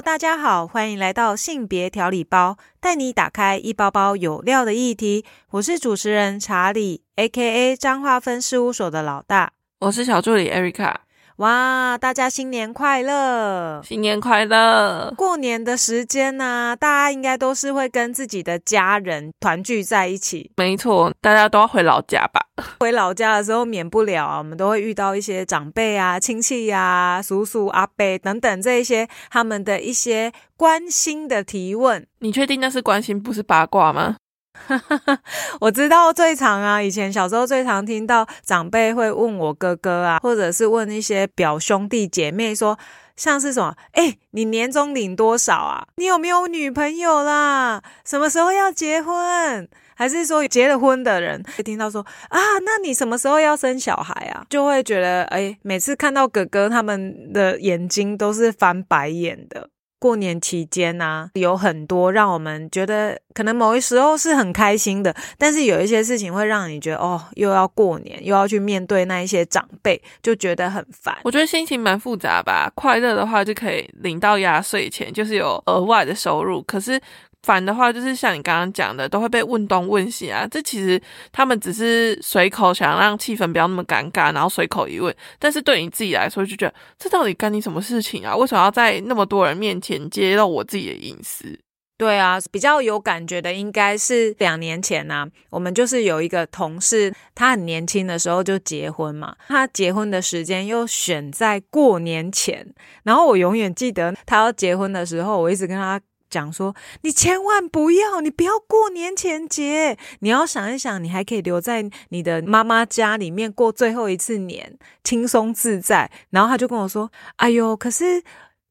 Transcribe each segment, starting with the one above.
大家好，欢迎来到性别调理包，带你打开一包包有料的议题。我是主持人查理，A.K.A 彰化分事务所的老大。我是小助理艾瑞卡。哇，大家新年快乐！新年快乐！过年的时间呢，大家应该都是会跟自己的家人团聚在一起。没错，大家都要回老家吧？回老家的时候，免不了啊，我们都会遇到一些长辈啊、亲戚呀、叔叔、阿伯等等这一些他们的一些关心的提问。你确定那是关心，不是八卦吗？哈哈哈我知道最常啊，以前小时候最常听到长辈会问我哥哥啊，或者是问一些表兄弟姐妹说，像是什么，哎，你年终领多少啊？你有没有女朋友啦？什么时候要结婚？还是说结了婚的人会听到说啊，那你什么时候要生小孩啊？就会觉得，哎，每次看到哥哥他们的眼睛都是翻白眼的。过年期间呢，有很多让我们觉得可能某一时候是很开心的，但是有一些事情会让你觉得哦，又要过年，又要去面对那一些长辈，就觉得很烦。我觉得心情蛮复杂吧。快乐的话就可以领到压岁钱，就是有额外的收入，可是。烦的话，就是像你刚刚讲的，都会被问东问西啊。这其实他们只是随口想让气氛不要那么尴尬，然后随口一问。但是对你自己来说，就觉得这到底干你什么事情啊？为什么要在那么多人面前揭露我自己的隐私？对啊，比较有感觉的应该是两年前呐，我们就是有一个同事，他很年轻的时候就结婚嘛，他结婚的时间又选在过年前，然后我永远记得他要结婚的时候，我一直跟他。讲说，你千万不要，你不要过年前结，你要想一想，你还可以留在你的妈妈家里面过最后一次年，轻松自在。然后他就跟我说：“哎呦，可是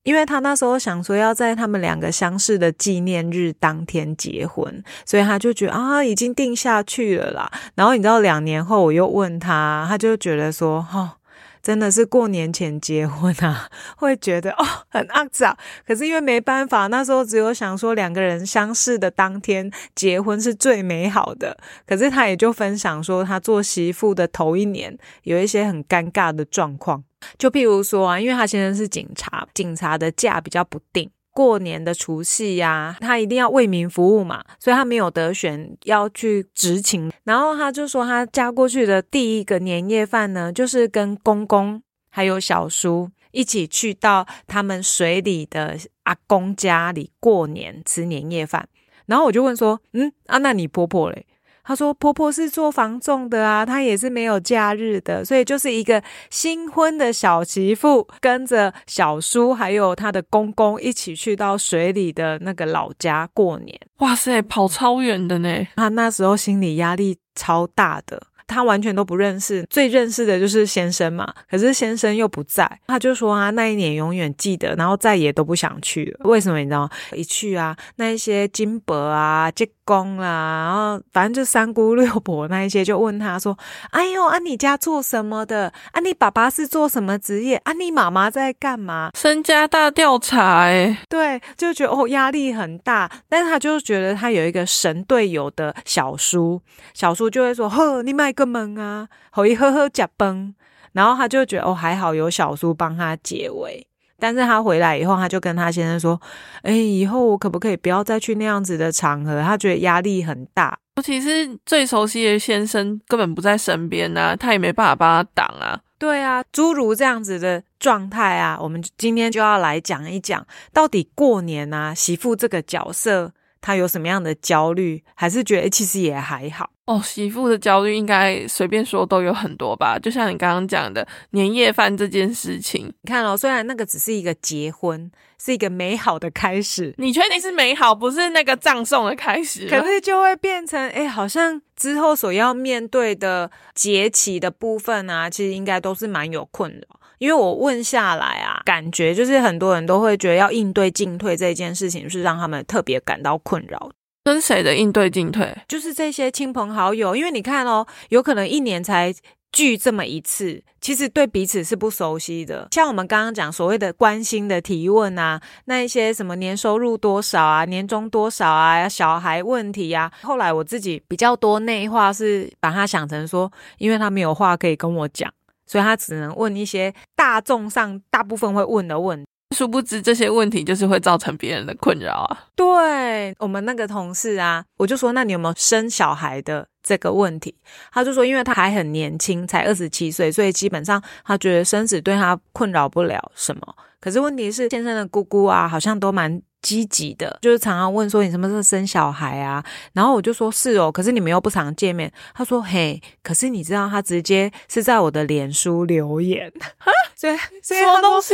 因为他那时候想说要在他们两个相识的纪念日当天结婚，所以他就觉得啊，已经定下去了啦。然后你知道，两年后我又问他，他就觉得说，哈。”真的是过年前结婚啊，会觉得哦很肮脏。可是因为没办法，那时候只有想说两个人相识的当天结婚是最美好的。可是他也就分享说，他做媳妇的头一年有一些很尴尬的状况，就譬如说啊，因为他先生是警察，警察的假比较不定。过年的除夕呀，他一定要为民服务嘛，所以他没有得选要去执勤。然后他就说，他嫁过去的第一个年夜饭呢，就是跟公公还有小叔一起去到他们水里的阿公家里过年吃年夜饭。然后我就问说，嗯啊，那你婆婆嘞？她说：“婆婆是做房仲的啊，她也是没有假日的，所以就是一个新婚的小媳妇，跟着小叔还有她的公公一起去到水里的那个老家过年。哇塞，跑超远的呢！她那时候心理压力超大的。”他完全都不认识，最认识的就是先生嘛。可是先生又不在，他就说啊，那一年永远记得，然后再也都不想去了。为什么你知道？一去啊，那一些金伯啊、结公啦，然后反正就三姑六婆那一些，就问他说：“哎呦，啊你家做什么的？啊你爸爸是做什么职业？啊你妈妈在干嘛？身家大调查哎，对，就觉得哦压力很大。但是他就觉得他有一个神队友的小叔，小叔就会说：呵，你买。个门啊，好一呵呵假崩，然后他就觉得哦还好有小叔帮他解围，但是他回来以后，他就跟他先生说，哎，以后我可不可以不要再去那样子的场合？他觉得压力很大，尤其是最熟悉的先生根本不在身边呐，他也没办法帮他挡啊。对啊，诸如这样子的状态啊，我们今天就要来讲一讲，到底过年啊，媳妇这个角色。他有什么样的焦虑，还是觉得其实也还好哦？媳妇的焦虑应该随便说都有很多吧？就像你刚刚讲的年夜饭这件事情，你看哦，虽然那个只是一个结婚，是一个美好的开始，你确定是美好，不是那个葬送的开始？可是就会变成哎，好像之后所要面对的节气的部分啊，其实应该都是蛮有困扰。因为我问下来啊，感觉就是很多人都会觉得要应对进退这件事情是让他们特别感到困扰。跟谁的应对进退？就是这些亲朋好友，因为你看哦，有可能一年才聚这么一次，其实对彼此是不熟悉的。像我们刚刚讲所谓的关心的提问啊，那一些什么年收入多少啊，年终多少啊，小孩问题啊，后来我自己比较多内化，是把它想成说，因为他没有话可以跟我讲。所以他只能问一些大众上大部分会问的问，殊不知这些问题就是会造成别人的困扰啊。对我们那个同事啊，我就说，那你有没有生小孩的这个问题？他就说，因为他还很年轻，才二十七岁，所以基本上他觉得生子对他困扰不了什么。可是问题是，先生的姑姑啊，好像都蛮。积极的，就是常常问说你什么时候生小孩啊？然后我就说是哦，可是你们又不常见面。他说嘿，可是你知道他直接是在我的脸书留言，所以什么东西？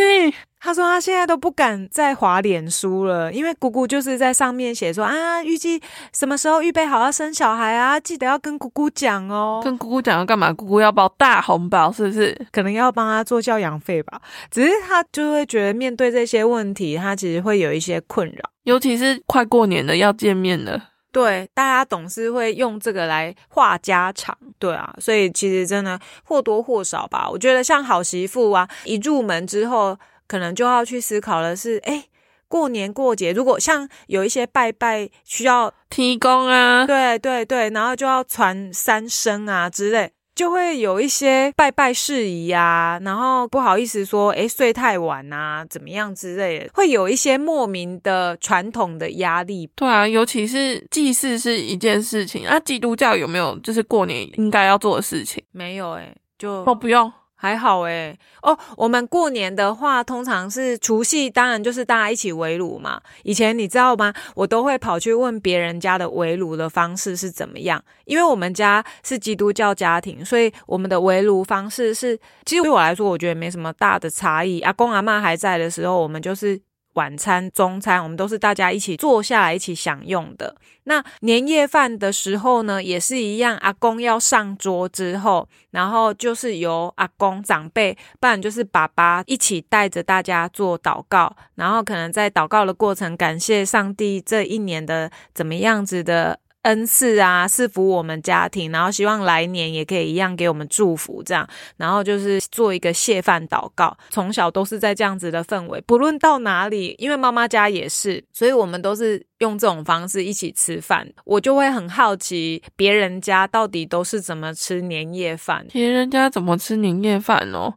他说他现在都不敢再滑脸书了，因为姑姑就是在上面写说啊，预计什么时候预备好要生小孩啊，记得要跟姑姑讲哦。跟姑姑讲要干嘛？姑姑要包大红包是不是？可能要帮他做教养费吧。只是他就会觉得面对这些问题，他其实会有一些困扰，尤其是快过年了要见面了。对，大家总是会用这个来话家常，对啊，所以其实真的或多或少吧。我觉得像好媳妇啊，一入门之后。可能就要去思考的是，哎，过年过节，如果像有一些拜拜需要提供啊，对对对，然后就要传三生啊之类，就会有一些拜拜事宜啊，然后不好意思说，哎，睡太晚啊，怎么样之类的，会有一些莫名的传统的压力。对啊，尤其是祭祀是一件事情啊，基督教有没有就是过年应该要做的事情？没有哎，就哦不用。还好诶哦，我们过年的话，通常是除夕，当然就是大家一起围炉嘛。以前你知道吗？我都会跑去问别人家的围炉的方式是怎么样，因为我们家是基督教家庭，所以我们的围炉方式是，其实对我来说，我觉得没什么大的差异。阿公阿妈还在的时候，我们就是。晚餐、中餐，我们都是大家一起坐下来一起享用的。那年夜饭的时候呢，也是一样，阿公要上桌之后，然后就是由阿公长辈，不然就是爸爸一起带着大家做祷告，然后可能在祷告的过程，感谢上帝这一年的怎么样子的。恩赐啊，赐福我们家庭，然后希望来年也可以一样给我们祝福，这样，然后就是做一个谢饭祷告。从小都是在这样子的氛围，不论到哪里，因为妈妈家也是，所以我们都是用这种方式一起吃饭。我就会很好奇，别人家到底都是怎么吃年夜饭？别人家怎么吃年夜饭哦？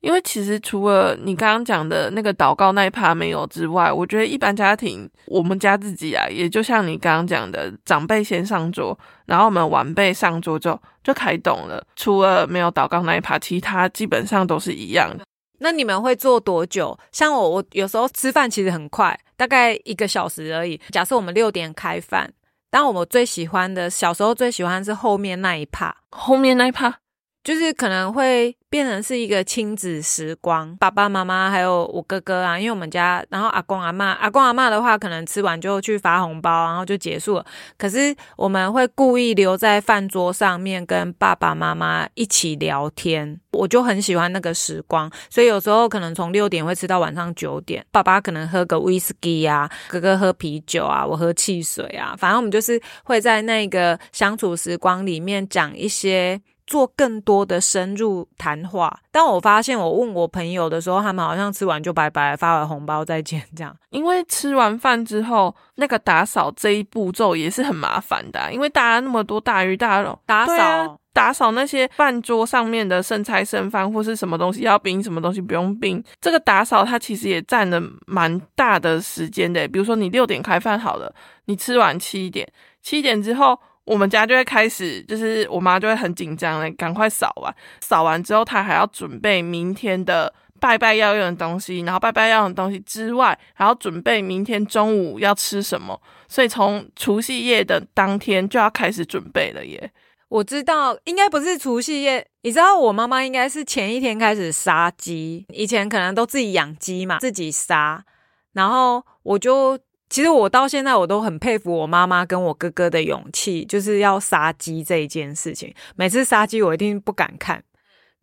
因为其实除了你刚刚讲的那个祷告那一趴没有之外，我觉得一般家庭，我们家自己啊，也就像你刚刚讲的，长辈先上桌，然后我们晚辈上桌之后就开动了。除了没有祷告那一趴，其他基本上都是一样的。那你们会做多久？像我，我有时候吃饭其实很快，大概一个小时而已。假设我们六点开饭，但我们最喜欢的，小时候最喜欢是后面那一趴，后面那一趴。就是可能会变成是一个亲子时光，爸爸妈妈还有我哥哥啊，因为我们家，然后阿公阿妈，阿公阿妈的话，可能吃完就去发红包，然后就结束了。可是我们会故意留在饭桌上面跟爸爸妈妈一起聊天，我就很喜欢那个时光。所以有时候可能从六点会吃到晚上九点，爸爸可能喝个威士忌啊，哥哥喝啤酒啊，我喝汽水啊，反正我们就是会在那个相处时光里面讲一些。做更多的深入谈话，但我发现我问我朋友的时候，他们好像吃完就拜拜，发完红包再见这样。因为吃完饭之后，那个打扫这一步骤也是很麻烦的，因为大家那么多大鱼大肉，打扫打扫那些饭桌上面的剩菜剩饭或是什么东西要冰，什么东西不用冰，这个打扫它其实也占了蛮大的时间的。比如说你六点开饭好了，你吃完七点，七点之后。我们家就会开始，就是我妈就会很紧张嘞，赶快扫完，扫完之后她还要准备明天的拜拜要用的东西，然后拜拜要用的东西之外，还要准备明天中午要吃什么，所以从除夕夜的当天就要开始准备了耶。我知道，应该不是除夕夜，你知道我妈妈应该是前一天开始杀鸡，以前可能都自己养鸡嘛，自己杀，然后我就。其实我到现在我都很佩服我妈妈跟我哥哥的勇气，就是要杀鸡这一件事情。每次杀鸡我一定不敢看，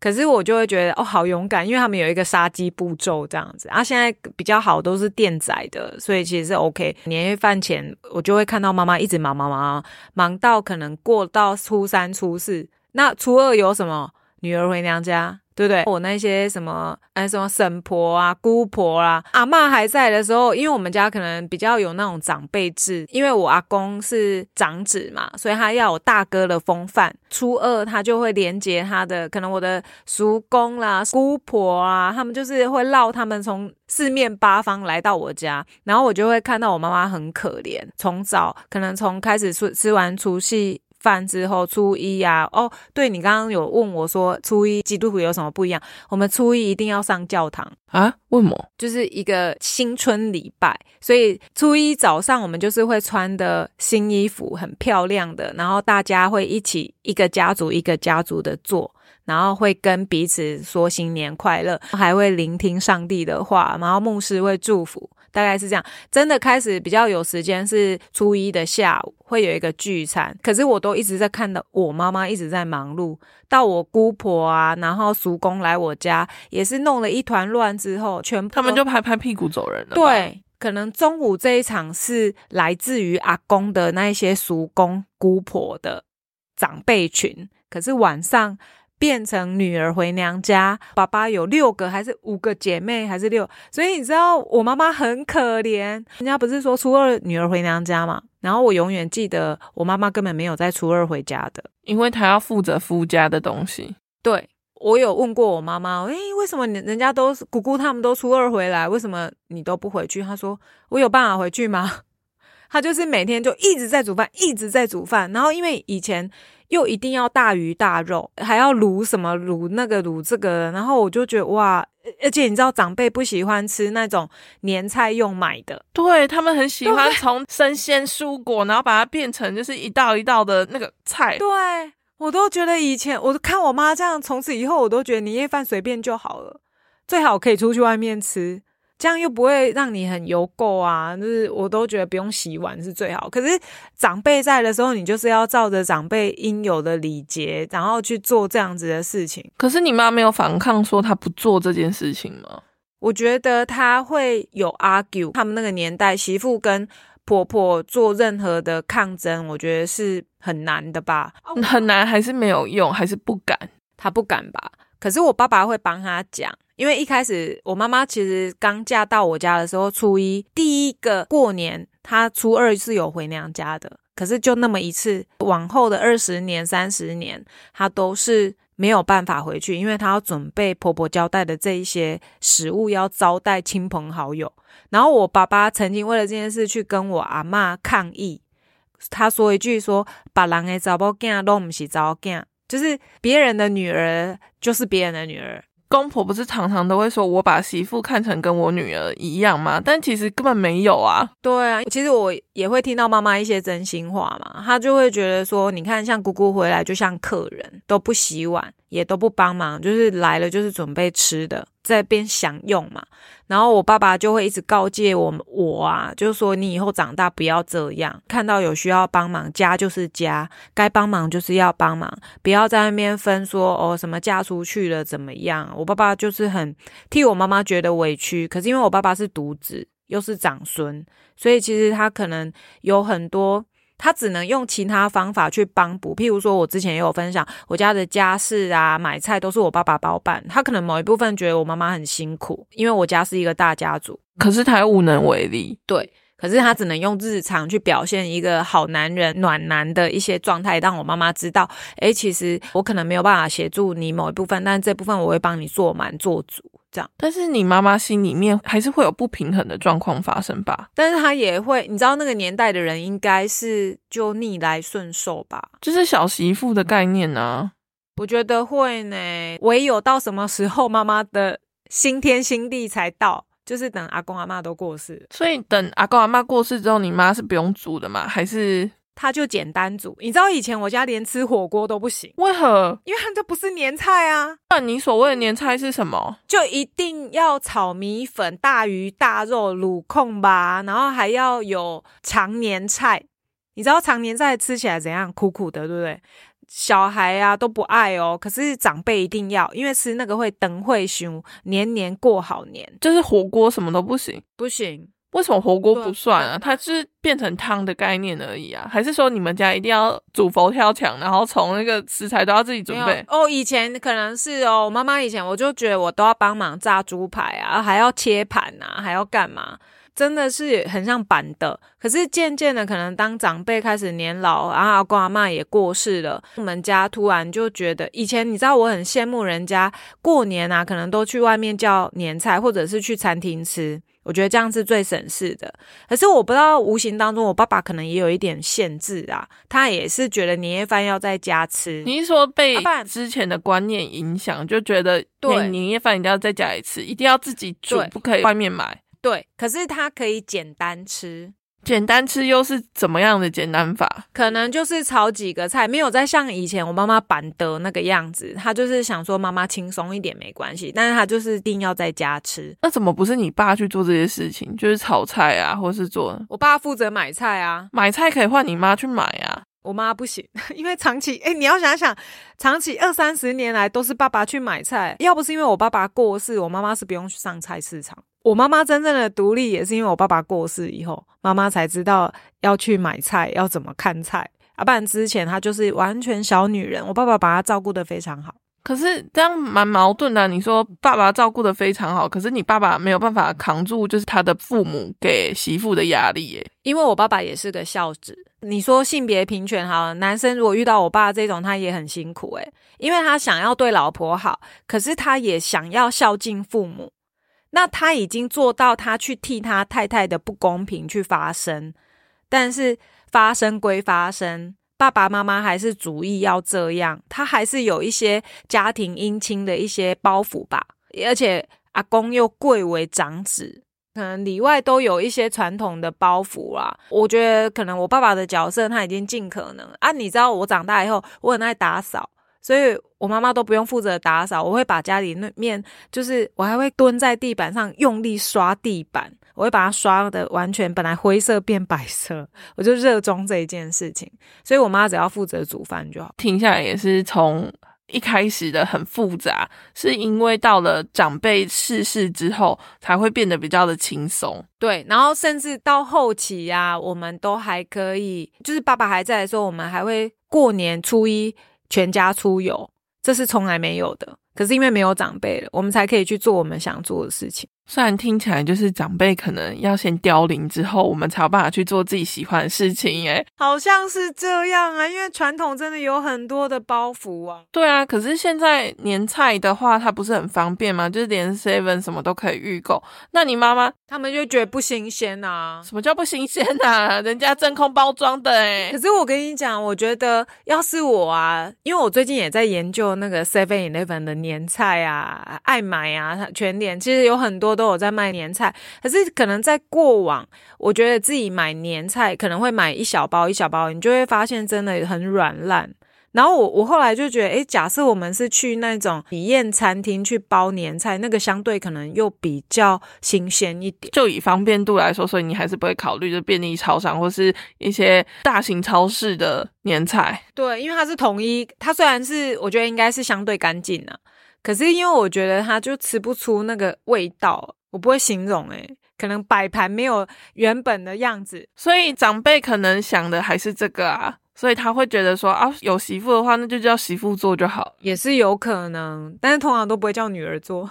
可是我就会觉得哦，好勇敢，因为他们有一个杀鸡步骤这样子。啊，现在比较好都是电宰的，所以其实是 OK。年夜饭前我就会看到妈妈一直忙忙忙，忙到可能过到初三初四，那初二有什么？女儿回娘家。对不对？我那些什么，哎，什么婶婆啊、姑婆啊、阿妈还在的时候，因为我们家可能比较有那种长辈制，因为我阿公是长子嘛，所以他要有大哥的风范。初二他就会连接他的，可能我的叔公啦、姑婆啊，他们就是会绕他们从四面八方来到我家，然后我就会看到我妈妈很可怜，从早可能从开始吃吃完除夕。饭之后，初一呀，哦，对你刚刚有问我说，初一基督徒有什么不一样？我们初一一定要上教堂啊？为什么？就是一个新春礼拜，所以初一早上我们就是会穿的新衣服，很漂亮的，然后大家会一起一个家族一个家族的做，然后会跟彼此说新年快乐，还会聆听上帝的话，然后牧师会祝福。大概是这样，真的开始比较有时间是初一的下午会有一个聚餐，可是我都一直在看到我妈妈一直在忙碌，到我姑婆啊，然后叔公来我家也是弄了一团乱之后，全部他们就拍拍屁股走人了。对，可能中午这一场是来自于阿公的那一些叔公姑婆的长辈群，可是晚上。变成女儿回娘家，爸爸有六个还是五个姐妹还是六？所以你知道我妈妈很可怜。人家不是说初二女儿回娘家嘛？然后我永远记得我妈妈根本没有在初二回家的，因为她要负责夫家的东西。对我有问过我妈妈，诶，为什么人家都姑姑他们都初二回来，为什么你都不回去？她说我有办法回去吗？她就是每天就一直在煮饭，一直在煮饭。然后因为以前。又一定要大鱼大肉，还要卤什么卤那个卤这个，然后我就觉得哇，而且你知道长辈不喜欢吃那种年菜用买的，对他们很喜欢从生鲜蔬果，然后把它变成就是一道一道的那个菜。对我都觉得以前，我看我妈这样，从此以后我都觉得年夜饭随便就好了，最好可以出去外面吃。这样又不会让你很油垢啊，就是我都觉得不用洗碗是最好。可是长辈在的时候，你就是要照着长辈应有的礼节，然后去做这样子的事情。可是你妈没有反抗说她不做这件事情吗？我觉得她会有 argue。他们那个年代，媳妇跟婆婆做任何的抗争，我觉得是很难的吧？很难还是没有用，还是不敢？她不敢吧？可是我爸爸会帮她讲。因为一开始我妈妈其实刚嫁到我家的时候，初一第一个过年，她初二是有回娘家的。可是就那么一次，往后的二十年、三十年，她都是没有办法回去，因为她要准备婆婆交代的这一些食物，要招待亲朋好友。然后我爸爸曾经为了这件事去跟我阿妈抗议，他说一句说：“把人的找不囝都不是找囝，就是别人的女儿就是别人的女儿。”公婆不是常常都会说我把媳妇看成跟我女儿一样吗？但其实根本没有啊。对啊，其实我也会听到妈妈一些真心话嘛，她就会觉得说，你看像姑姑回来就像客人，都不洗碗。也都不帮忙，就是来了就是准备吃的，在边享用嘛。然后我爸爸就会一直告诫我，我啊，就是说你以后长大不要这样，看到有需要帮忙，家就是家，该帮忙就是要帮忙，不要在那边分说哦什么嫁出去了怎么样。我爸爸就是很替我妈妈觉得委屈，可是因为我爸爸是独子，又是长孙，所以其实他可能有很多。他只能用其他方法去帮补，譬如说，我之前也有分享，我家的家事啊、买菜都是我爸爸包办。他可能某一部分觉得我妈妈很辛苦，因为我家是一个大家族，可是他又无能为力。对，可是他只能用日常去表现一个好男人、暖男的一些状态，让我妈妈知道，哎，其实我可能没有办法协助你某一部分，但这部分我会帮你做满做足。这样，但是你妈妈心里面还是会有不平衡的状况发生吧？但是她也会，你知道那个年代的人应该是就逆来顺受吧？就是小媳妇的概念呢？我觉得会呢。唯有到什么时候妈妈的新天新地才到，就是等阿公阿妈都过世。所以等阿公阿妈过世之后，你妈是不用煮的吗？还是？他就简单煮，你知道以前我家连吃火锅都不行，为何？因为它这不是年菜啊。那你所谓的年菜是什么？就一定要炒米粉、大鱼大肉、卤控吧，然后还要有常年菜。你知道常年菜吃起来怎样？苦苦的，对不对？小孩啊都不爱哦，可是长辈一定要，因为吃那个会等会熊，年年过好年。就是火锅什么都不行，不行。为什么火锅不算啊？它是变成汤的概念而已啊？还是说你们家一定要煮佛跳墙，然后从那个食材都要自己准备？哦，以前可能是哦，我妈妈以前我就觉得我都要帮忙炸猪排啊，还要切盘啊，还要干嘛？真的是很像板的。可是渐渐的，可能当长辈开始年老，然后阿公阿妈也过世了，我们家突然就觉得，以前你知道我很羡慕人家过年啊，可能都去外面叫年菜，或者是去餐厅吃。我觉得这样是最省事的。可是我不知道，无形当中我爸爸可能也有一点限制啊，他也是觉得年夜饭要在家吃。你是说被啊不然之前的观念影响，就觉得对年夜饭一定要在家里吃，一定要自己煮，不可以外面买。对，可是他可以简单吃，简单吃又是怎么样的简单法？可能就是炒几个菜，没有再像以前我妈妈板的那个样子。他就是想说妈妈轻松一点没关系，但是他就是一定要在家吃。那怎么不是你爸去做这些事情？就是炒菜啊，或是做我爸负责买菜啊，买菜可以换你妈去买啊。我妈不行，因为长期哎、你要想想，长期二三十年来都是爸爸去买菜，要不是因为我爸爸过世，我妈妈是不用去上菜市场。我妈妈真正的独立也是因为我爸爸过世以后，妈妈才知道要去买菜，要怎么看菜。啊，不然之前她就是完全小女人，我爸爸把她照顾得非常好。可是这样蛮矛盾的啊、你说爸爸照顾的非常好，可是你爸爸没有办法扛住，就是他的父母给媳妇的压力耶。因为我爸爸也是个孝子。你说性别平权好了，男生如果遇到我爸这种，他也很辛苦诶、因为他想要对老婆好，可是他也想要孝敬父母。那他已经做到，他去替他太太的不公平去发声，但是发生归发生，爸爸妈妈还是主意要这样，他还是有一些家庭姻亲的一些包袱吧，而且阿公又贵为长子，可能里外都有一些传统的包袱啦。我觉得可能我爸爸的角色他已经尽可能啊，你知道我长大以后我很爱打扫。所以我妈妈都不用负责打扫，我会把家里那面，就是我还会蹲在地板上用力刷地板，我会把它刷的完全本来灰色变白色，我就热衷这一件事情。所以我妈只要负责煮饭就好。听下来也是从一开始的很复杂，是因为到了长辈逝世之后，才会变得比较的轻松。对，然后甚至到后期啊，我们都还可以，就是爸爸还在的时候，我们还会过年初一全家出游，这是从来没有的。可是因为没有长辈了，我们才可以去做我们想做的事情。虽然听起来就是长辈可能要先凋零之后，我们才有办法去做自己喜欢的事情耶。好像是这样啊，因为传统真的有很多的包袱啊。对啊，可是现在年菜的话，它不是很方便吗？就是连 Seven 什么都可以预购。那你妈妈他们就觉得不新鲜啊。什么叫不新鲜啊？人家真空包装的哎可。是我跟你讲，我觉得要是我啊，因为我最近也在研究那个 Seven Eleven 的年菜啊、爱买啊、全联，其实有很多都有在卖年菜。可是可能在过往，我觉得自己买年菜可能会买一小包一小包，你就会发现真的很软烂。然后我我后来就觉得，诶，假设我们是去那种体验餐厅去包年菜，那个相对可能又比较新鲜一点。就以方便度来说，所以你还是不会考虑就便利超商或是一些大型超市的年菜。对，因为它是统一，它虽然是我觉得应该是相对干净啊，可是因为我觉得它就吃不出那个味道，我不会形容诶、可能摆盘没有原本的样子。所以长辈可能想的还是这个啊，所以他会觉得说啊，有媳妇的话，那就叫媳妇做就好。也是有可能，但是通常都不会叫女儿做。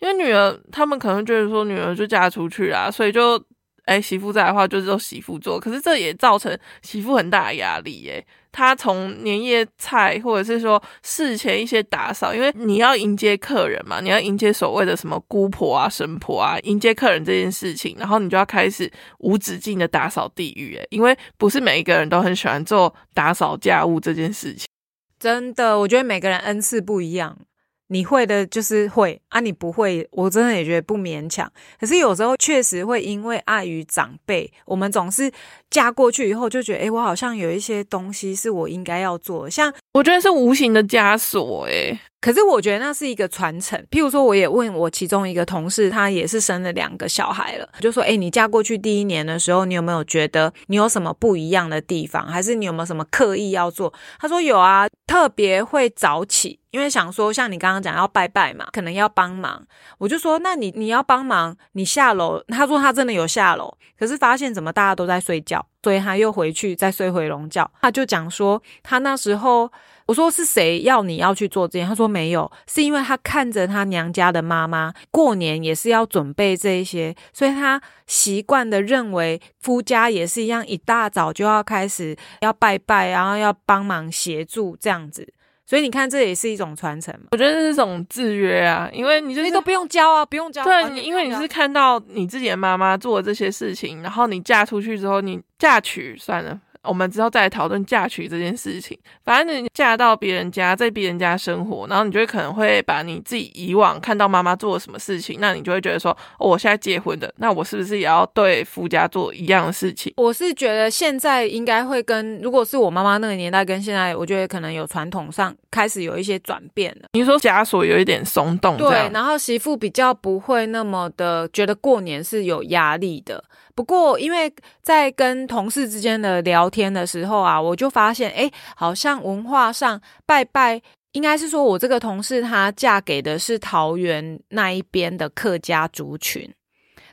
因为女儿他们可能觉得说女儿就嫁出去啦，所以就哎媳妇在的话就只有媳妇做，可是这也造成媳妇很大的压力耶。她从年夜菜或者是说事前一些打扫，因为你要迎接客人嘛，你要迎接所谓的什么姑婆啊、神婆啊，迎接客人这件事情，然后你就要开始无止境的打扫地狱耶，因为不是每一个人都很喜欢做打扫家务这件事情。真的，我觉得每个人恩赐不一样。你会的就是会啊，你不会，我真的也觉得不勉强。可是有时候确实会因为碍于长辈，我们总是嫁过去以后就觉得，哎，我好像有一些东西是我应该要做的，像我觉得是无形的枷锁诶。可是我觉得那是一个传承。譬如说，我也问我其中一个同事，他也是生了两个小孩了，就说：“哎，你嫁过去第一年的时候，你有没有觉得你有什么不一样的地方，还是你有没有什么刻意要做？”他说：“有啊，特别会早起，因为想说像你刚刚讲要拜拜嘛，可能要帮忙。我就说，那你你要帮忙，你下楼。他说他真的有下楼，可是发现怎么大家都在睡觉，所以他又回去再睡回笼觉。他就讲说，他那时候。我说是谁要你要去做这件？他说没有，是因为他看着他娘家的妈妈过年也是要准备这一些，所以他习惯的认为夫家也是一样，一大早就要开始要拜拜，然后要帮忙协助这样子。所以你看，这也是一种传承。我觉得是一种制约啊，因为你就是都不用教啊，不用教。对，你因为你是看到你自己的妈妈做这些事情，然后你嫁出去之后，你嫁娶算了。我们之后再来讨论嫁娶这件事情。反正你嫁到别人家，在别人家生活，然后你就会可能会把你自己以往看到妈妈做了什么事情，那你就会觉得说，我现在结婚的，那我是不是也要对夫家做一样的事情？我是觉得现在应该会跟，如果是我妈妈那个年代，跟现在，我觉得可能有传统上开始有一些转变了。你说枷锁有一点松动，对，然后媳妇比较不会那么的觉得过年是有压力的。不过，因为在跟同事之间的聊天的时候啊，我就发现，哎，好像文化上拜拜，应该是说我这个同事她嫁给的是桃园那一边的客家族群，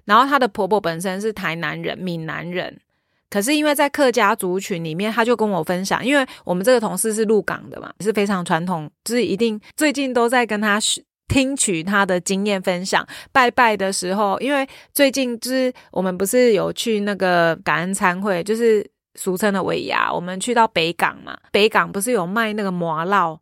然后她的婆婆本身是台南人、闽南人，可是因为在客家族群里面，他就跟我分享，因为我们这个同事是鹿港的嘛，是非常传统，就是一定最近都在跟他听取他的经验分享，拜拜的时候，因为最近就是我们不是有去那个感恩餐会，就是俗称的尾牙，我们去到北港嘛，北港不是有卖那个麻烙、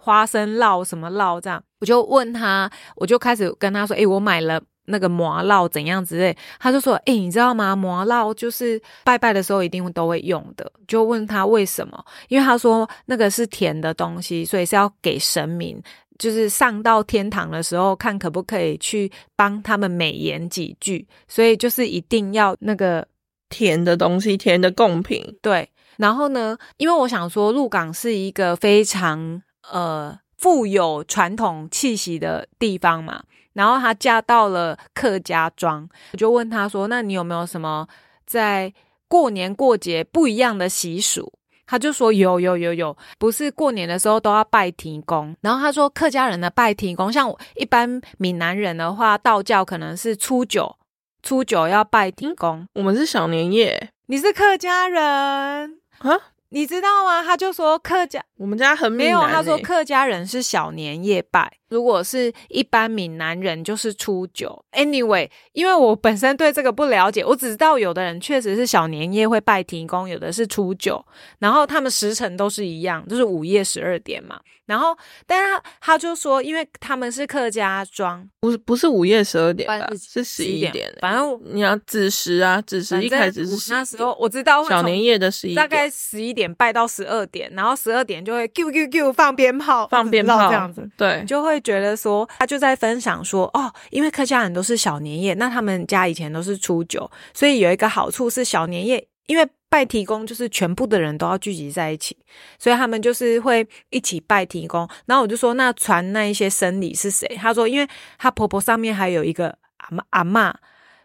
花生烙什么烙这样，我就问他，我就开始跟他说，诶，我买了那个麻烙怎样之类，他就说，诶，你知道吗？麻烙就是拜拜的时候一定都会用的，就问他为什么，因为他说那个是甜的东西，所以是要给神明。就是上到天堂的时候，看可不可以去帮他们美言几句，所以就是一定要那个甜的东西，甜的贡品。对，然后呢，因为我想说，鹿港是一个非常呃富有传统气息的地方嘛，然后她嫁到了客家庄，我就问她说：“那你有没有什么在过年过节不一样的习俗？”她就说有有有有，不是过年的时候都要拜天公。然后她说客家人的拜天公，像一般闽南人的话，道教可能是初九，初九要拜天公。我们是小年夜，你是客家人啊？你知道吗？他就说客家，我们家很没有。他说客家人是小年夜拜。如果是一般闽南人，就是初九。Anyway，因为我本身对这个不了解，我只知道有的人确实是小年夜会拜天公，有的是初九，然后他们时辰都是一样，就是午夜十二点嘛。然后，但是他他就说，因为他们是客家庄，不是不是午夜十二点，是十一点。反正你要子时啊，子时一开始是那时候我知道小年夜的十一，大概十一点拜到十二点，然后十二点就会 Q Q Q 放鞭炮，放鞭炮这样子，对，就会。觉得说，他就在分享说，哦，因为客家人都是小年夜，那他们家以前都是初九，所以有一个好处是小年夜，因为拜提公就是全部的人都要聚集在一起，所以他们就是会一起拜提公。然后我就说，那传那一些生理是谁？他说，因为他婆婆上面还有一个阿妈阿妈，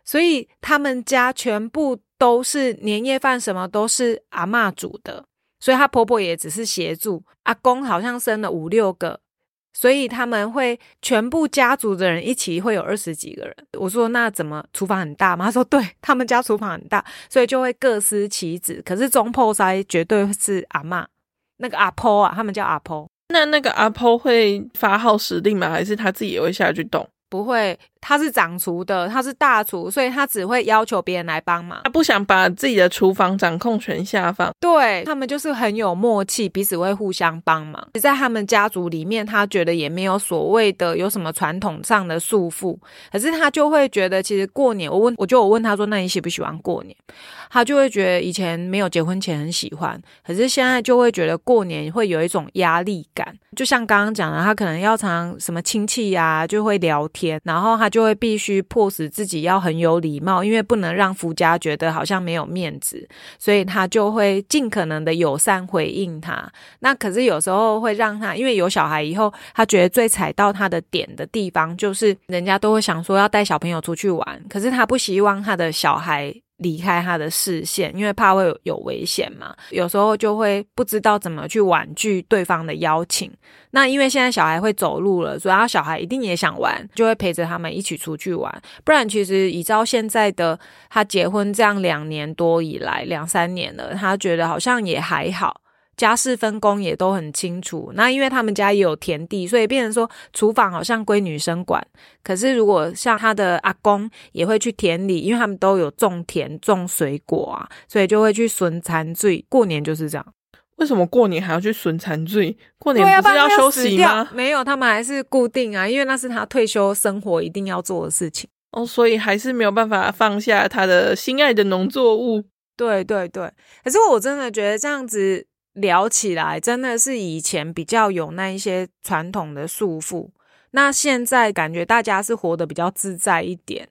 所以他们家全部都是年夜饭，什么都是阿妈煮的，所以她婆婆也只是协助。阿公好像生了五六个。所以他们会全部家族的人一起会有二十几个人。我说那怎么厨房很大吗？他说对他们家厨房很大，所以就会各司其职。可是中破塞绝对是阿妈，那个阿婆啊，他们叫阿婆。那那个阿婆会发号施令吗？还是他自己也会下去动？不会。他是掌厨的，他是大厨，所以他只会要求别人来帮忙。他不想把自己的厨房掌控权下放。对他们就是很有默契，彼此会互相帮忙。在他们家族里面，他觉得也没有所谓的有什么传统上的束缚，可是他就会觉得，其实过年，我问，我就我问他说，那你喜不喜欢过年？他就会觉得以前没有结婚前很喜欢，可是现在就会觉得过年会有一种压力感。就像刚刚讲的，他可能要常什么亲戚呀，就会聊天，然后他。就会必须迫使自己要很有礼貌，因为不能让夫家觉得好像没有面子，所以他就会尽可能的友善回应他。那可是有时候会让他，因为有小孩以后，他觉得最踩到他的点的地方，就是人家都会想说要带小朋友出去玩，可是他不希望他的小孩。离开他的视线，因为怕会有危险嘛。有时候就会不知道怎么去婉拒对方的邀请。那因为现在小孩会走路了，所以他小孩一定也想玩，就会陪着他们一起出去玩。不然，其实以照现在的他结婚这样两年多以来，两三年了，他觉得好像也还好。家事分工也都很清楚。那因为他们家也有田地，所以变成说厨房好像归女生管。可是如果像他的阿公也会去田里，因为他们都有种田、种水果啊，所以就会去损残罪。过年就是这样。为什么过年还要去损残罪？过年不是要休息吗？没有，他们还是固定啊，因为那是他退休生活一定要做的事情哦，所以还是没有办法放下他的心爱的农作物。对对对，可是我真的觉得这样子。聊起来真的是以前比较有那一些传统的束缚，那现在感觉大家是活得比较自在一点。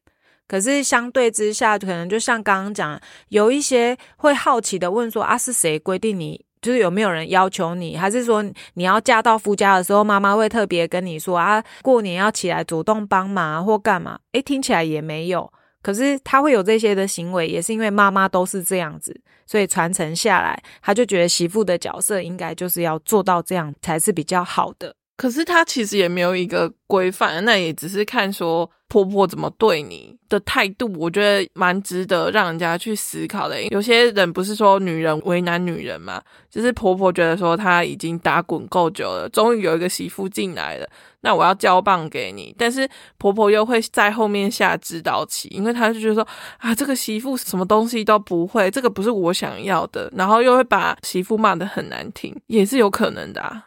可是相对之下，可能就像刚刚讲，有一些会好奇的问说：“啊，是谁规定你？就是有没有人要求你？还是说你要嫁到夫家的时候，妈妈会特别跟你说啊，过年要起来主动帮忙或干嘛？”诶，听起来也没有。可是他会有这些的行为，也是因为妈妈都是这样子，所以传承下来，他就觉得媳妇的角色应该就是要做到这样才是比较好的。可是他其实也没有一个规范，那也只是看说。婆婆怎么对你的态度，我觉得蛮值得让人家去思考的。有些人不是说女人为难女人嘛，就是婆婆觉得说她已经打滚够久了，终于有一个媳妇进来了，那我要交棒给你。但是婆婆又会在后面下指导棋，因为她就觉得说啊，这个媳妇什么东西都不会，这个不是我想要的，然后又会把媳妇骂得很难听，也是有可能的。啊。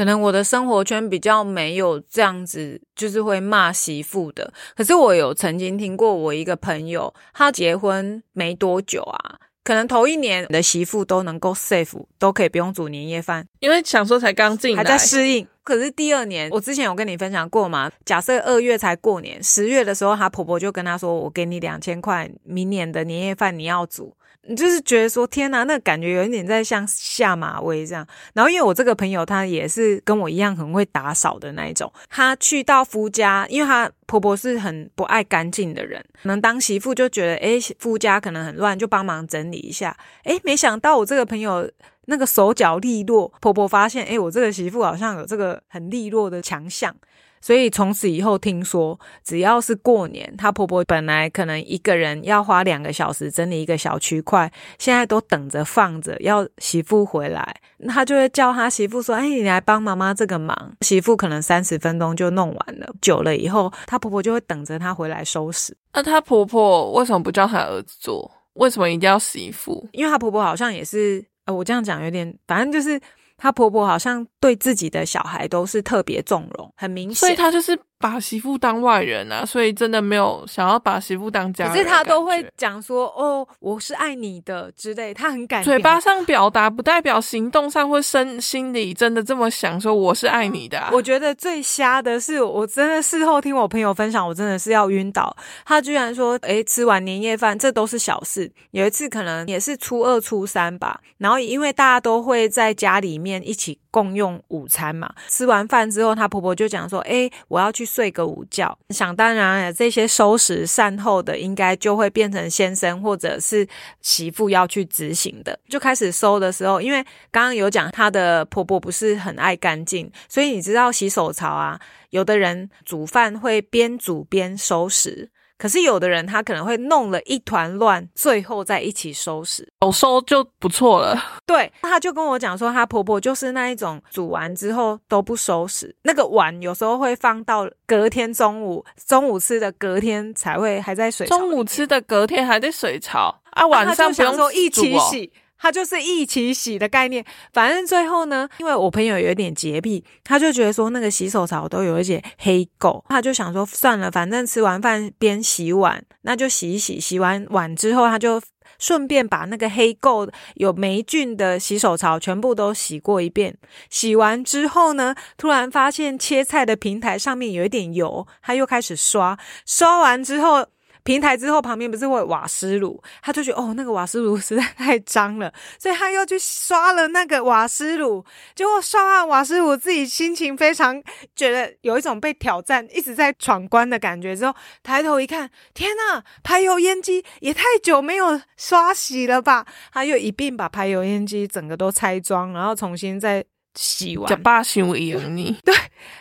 可能我的生活圈比较没有这样子，就是会骂媳妇的。可是我有曾经听过我一个朋友，他结婚没多久啊，可能头一年的媳妇都能够 safe，都可以不用煮年夜饭，因为想说才刚进来，还在适应。可是第二年，我之前有跟你分享过嘛？假设二月才过年，十月的时候，她婆婆就跟她说：“我给你两千块，明年的年夜饭你要煮。”就是觉得说天哪，那感觉有一点在像下马威这样。然后因为我这个朋友，她也是跟我一样很会打扫的那一种。她去到夫家，因为她婆婆是很不爱干净的人，可能当媳妇就觉得，哎，夫家可能很乱，就帮忙整理一下。哎，没想到我这个朋友那个手脚利落，婆婆发现，哎，我这个媳妇好像有这个很利落的强项。所以从此以后，听说只要是过年，她婆婆本来可能一个人要花两个小时整理一个小区块，现在都等着放着，要媳妇回来，她就会叫她媳妇说：“哎，你来帮妈妈这个忙。”媳妇可能三十分钟就弄完了。久了以后，她婆婆就会等着她回来收拾。那她婆婆为什么不叫她儿子做？为什么一定要媳妇？因为她婆婆好像也是……我这样讲有点，反正就是。她婆婆好像对自己的小孩都是特别纵容，很明显，所以他就是。把媳妇当外人啊，所以真的没有想要把媳妇当家人。可是他都会讲说：“哦，我是爱你的”之类，他很感。嘴巴上表达不代表行动上或身心里真的这么想说我是爱你的。我觉得最瞎的是，我真的事后听我朋友分享，我真的是要晕倒。他居然说：“诶，吃完年夜饭，这都是小事。”有一次可能也是初二、初三吧，然后因为大家都会在家里面一起共用午餐嘛，吃完饭之后，她婆婆就讲说：“诶，我要去。”睡个午觉，想当然，这些收拾善后的，应该就会变成先生或者是媳妇要去执行的。就开始收的时候，因为刚刚有讲，她的婆婆不是很爱干净，所以你知道洗手槽啊，有的人煮饭会边煮边收拾。可是有的人他可能会弄了一团乱，最后再一起收拾，有收就不错了。对，他就跟我讲说，他婆婆就是那一种煮完之后都不收拾，那个碗有时候会放到隔天中午，中午吃的隔天才会还在水。中午吃的隔天还在水槽啊，晚上不用说一起洗。他就是一起洗的概念，反正最后呢，因为我朋友有点洁癖，他就觉得说那个洗手槽都有一些黑垢，他就想说算了，反正吃完饭边洗碗，那就洗一洗。洗完碗之后，他就顺便把那个黑垢、有霉菌的洗手槽全部都洗过一遍。洗完之后呢，突然发现切菜的平台上面有一点油，他又开始刷。刷完之后。平台之后旁边不是会有瓦斯炉，他就觉得哦，那个瓦斯炉实在太脏了，所以他又去刷了那个瓦斯炉。结果刷完瓦斯炉，自己心情非常觉得有一种被挑战、一直在闯关的感觉。之后抬头一看，天呐，排油烟机也太久没有刷洗了吧？他又一并把排油烟机整个都拆装，然后重新再洗完。假巴修赢你，对，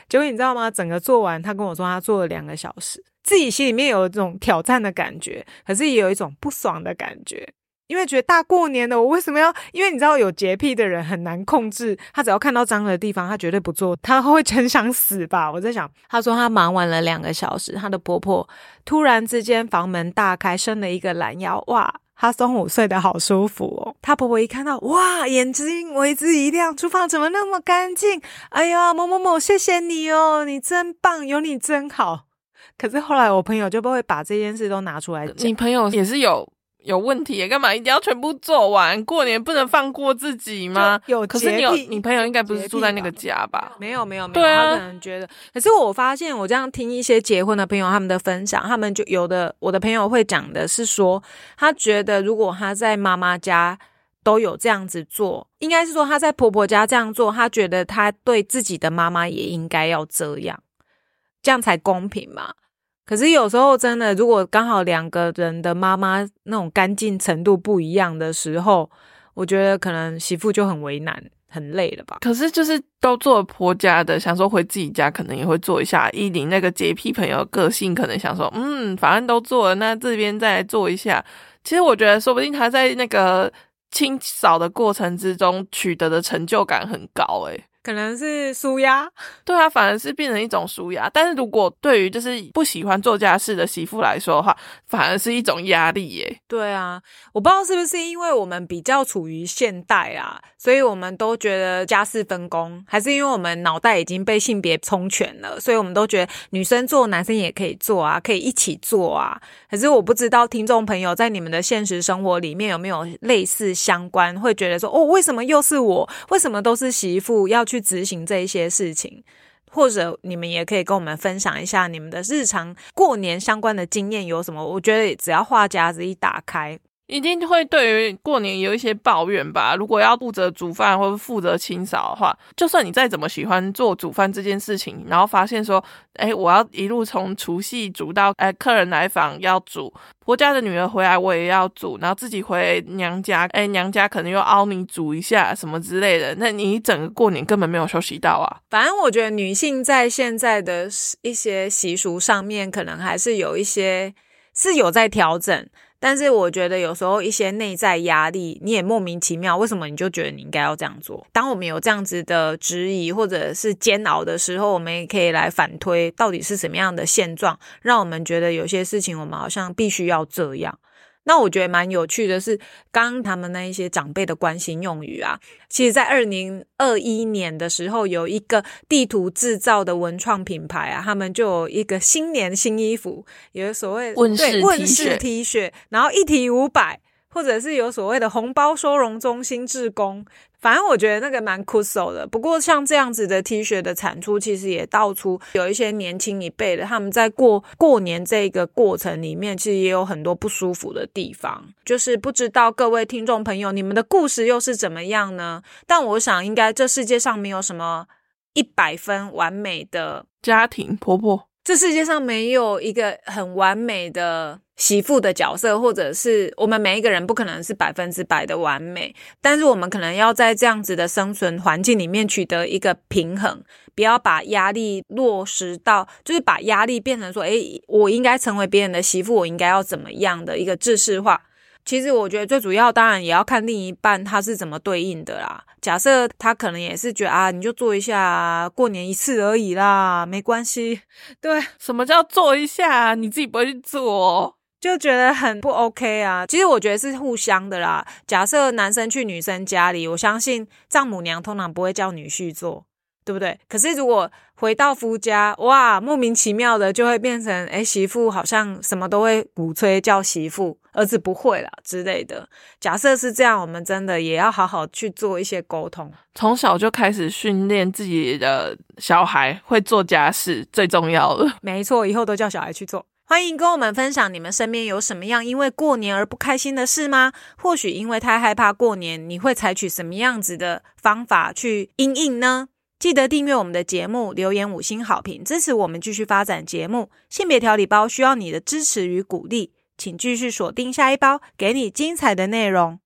结果你知道吗？整个做完，他跟我说他做了两个小时。自己心里面有一种挑战的感觉，可是也有一种不爽的感觉，因为觉得大过年的，我为什么要？因为你知道有洁癖的人很难控制，他只要看到脏的地方，他绝对不做，他会 很想死吧？我在想，他说他忙完了两个小时，他的婆婆突然之间房门大开，伸了一个懒腰，哇，他中午睡得好舒服哦。他婆婆一看到，哇，眼睛为之一亮，厨房怎么那么干净？哎呀，某某某，谢谢你哦，你真棒，有你真好。可是后来我朋友就不会把这件事都拿出来讲。你朋友也是有有问题，干嘛一定要全部做完？过年不能放过自己吗？有可是你有你朋友应该不是住在那个家吧？没有没有没有，他可能觉得。可是我发现我这样听一些结婚的朋友他们的分享，他们就有的我的朋友会讲的是说，他觉得如果他在妈妈家都有这样子做，应该是说她在婆婆家这样做，她觉得她对自己的妈妈也应该要这样，这样才公平嘛。可是有时候真的，如果刚好两个人的妈妈那种干净程度不一样的时候，我觉得可能媳妇就很为难、很累了吧。可是就是都做婆家的，想说回自己家可能也会做一下。依你那个洁癖朋友个性，可能想说，嗯，反正都做了，那这边再做一下。其实我觉得，说不定他在那个清扫的过程之中取得的成就感很高，诶可能是舒压，对啊，反而是变成一种舒压。但是如果对于就是不喜欢做家事的媳妇来说的话，反而是一种压力耶。对啊，我不知道是不是因为我们比较处于现代啊，所以我们都觉得家事分工，还是因为我们脑袋已经被性别充全了，所以我们都觉得女生做，男生也可以做啊，可以一起做啊。可是我不知道听众朋友在你们的现实生活里面有没有类似相关，会觉得说哦，为什么又是我？为什么都是媳妇要？去执行这一些事情，或者你们也可以跟我们分享一下你们的日常过年相关的经验有什么？我觉得只要话匣子一打开。一定会对于过年有一些抱怨吧。如果要负责煮饭或者负责清扫的话，就算你再怎么喜欢做煮饭这件事情，然后发现说，哎，我要一路从除夕煮到哎客人来访要煮，婆家的女儿回来我也要煮，然后自己回娘家，哎娘家可能又熬米煮一下什么之类的，那你整个过年根本没有休息到啊。反正我觉得女性在现在的一些习俗上面，可能还是有一些是有在调整。但是我觉得有时候一些内在压力，你也莫名其妙，为什么你就觉得你应该要这样做？当我们有这样子的质疑或者是煎熬的时候，我们也可以来反推，到底是什么样的现状，让我们觉得有些事情我们好像必须要这样。那我觉得蛮有趣的是，刚他们那一些长辈的关心用语啊，其实，在二零二一年的时候，有一个地图制造的文创品牌啊，他们就有一个新年新衣服，有所谓问世问世 T 恤，然后一提五百，或者是有所谓的红包收容中心志工。反正我觉得那个蛮酷手的，不过像这样子的 T 恤的产出，其实也道出有一些年轻一辈的他们在过过年这个过程里面，其实也有很多不舒服的地方。就是不知道各位听众朋友，你们的故事又是怎么样呢？但我想，应该这世界上没有什么一百分完美的家庭婆婆。这世界上没有一个很完美的媳妇的角色，或者是我们每一个人不可能是百分之百的完美，但是我们可能要在这样子的生存环境里面取得一个平衡，不要把压力落实到，就是把压力变成说，诶，我应该成为别人的媳妇，我应该要怎么样的一个制式化。其实我觉得最主要，当然也要看另一半他是怎么对应的啦。假设他可能也是觉得啊，你就做一下，过年一次而已啦，没关系。对，什么叫做一下？你自己不会去做，就觉得很不 OK 啊。其实我觉得是互相的啦。假设男生去女生家里，我相信丈母娘通常不会叫女婿做。对不对？可是如果回到夫家，哇，莫名其妙的就会变成，哎，媳妇好像什么都会鼓吹叫媳妇，儿子不会了之类的。假设是这样，我们真的也要好好去做一些沟通，从小就开始训练自己的小孩会做家事，最重要了。没错，以后都叫小孩去做。欢迎跟我们分享你们身边有什么样因为过年而不开心的事吗？或许因为太害怕过年，你会采取什么样子的方法去应应呢？记得订阅我们的节目，留言五星好评，支持我们继续发展节目。性别调理包需要你的支持与鼓励，请继续锁定下一包，给你精彩的内容。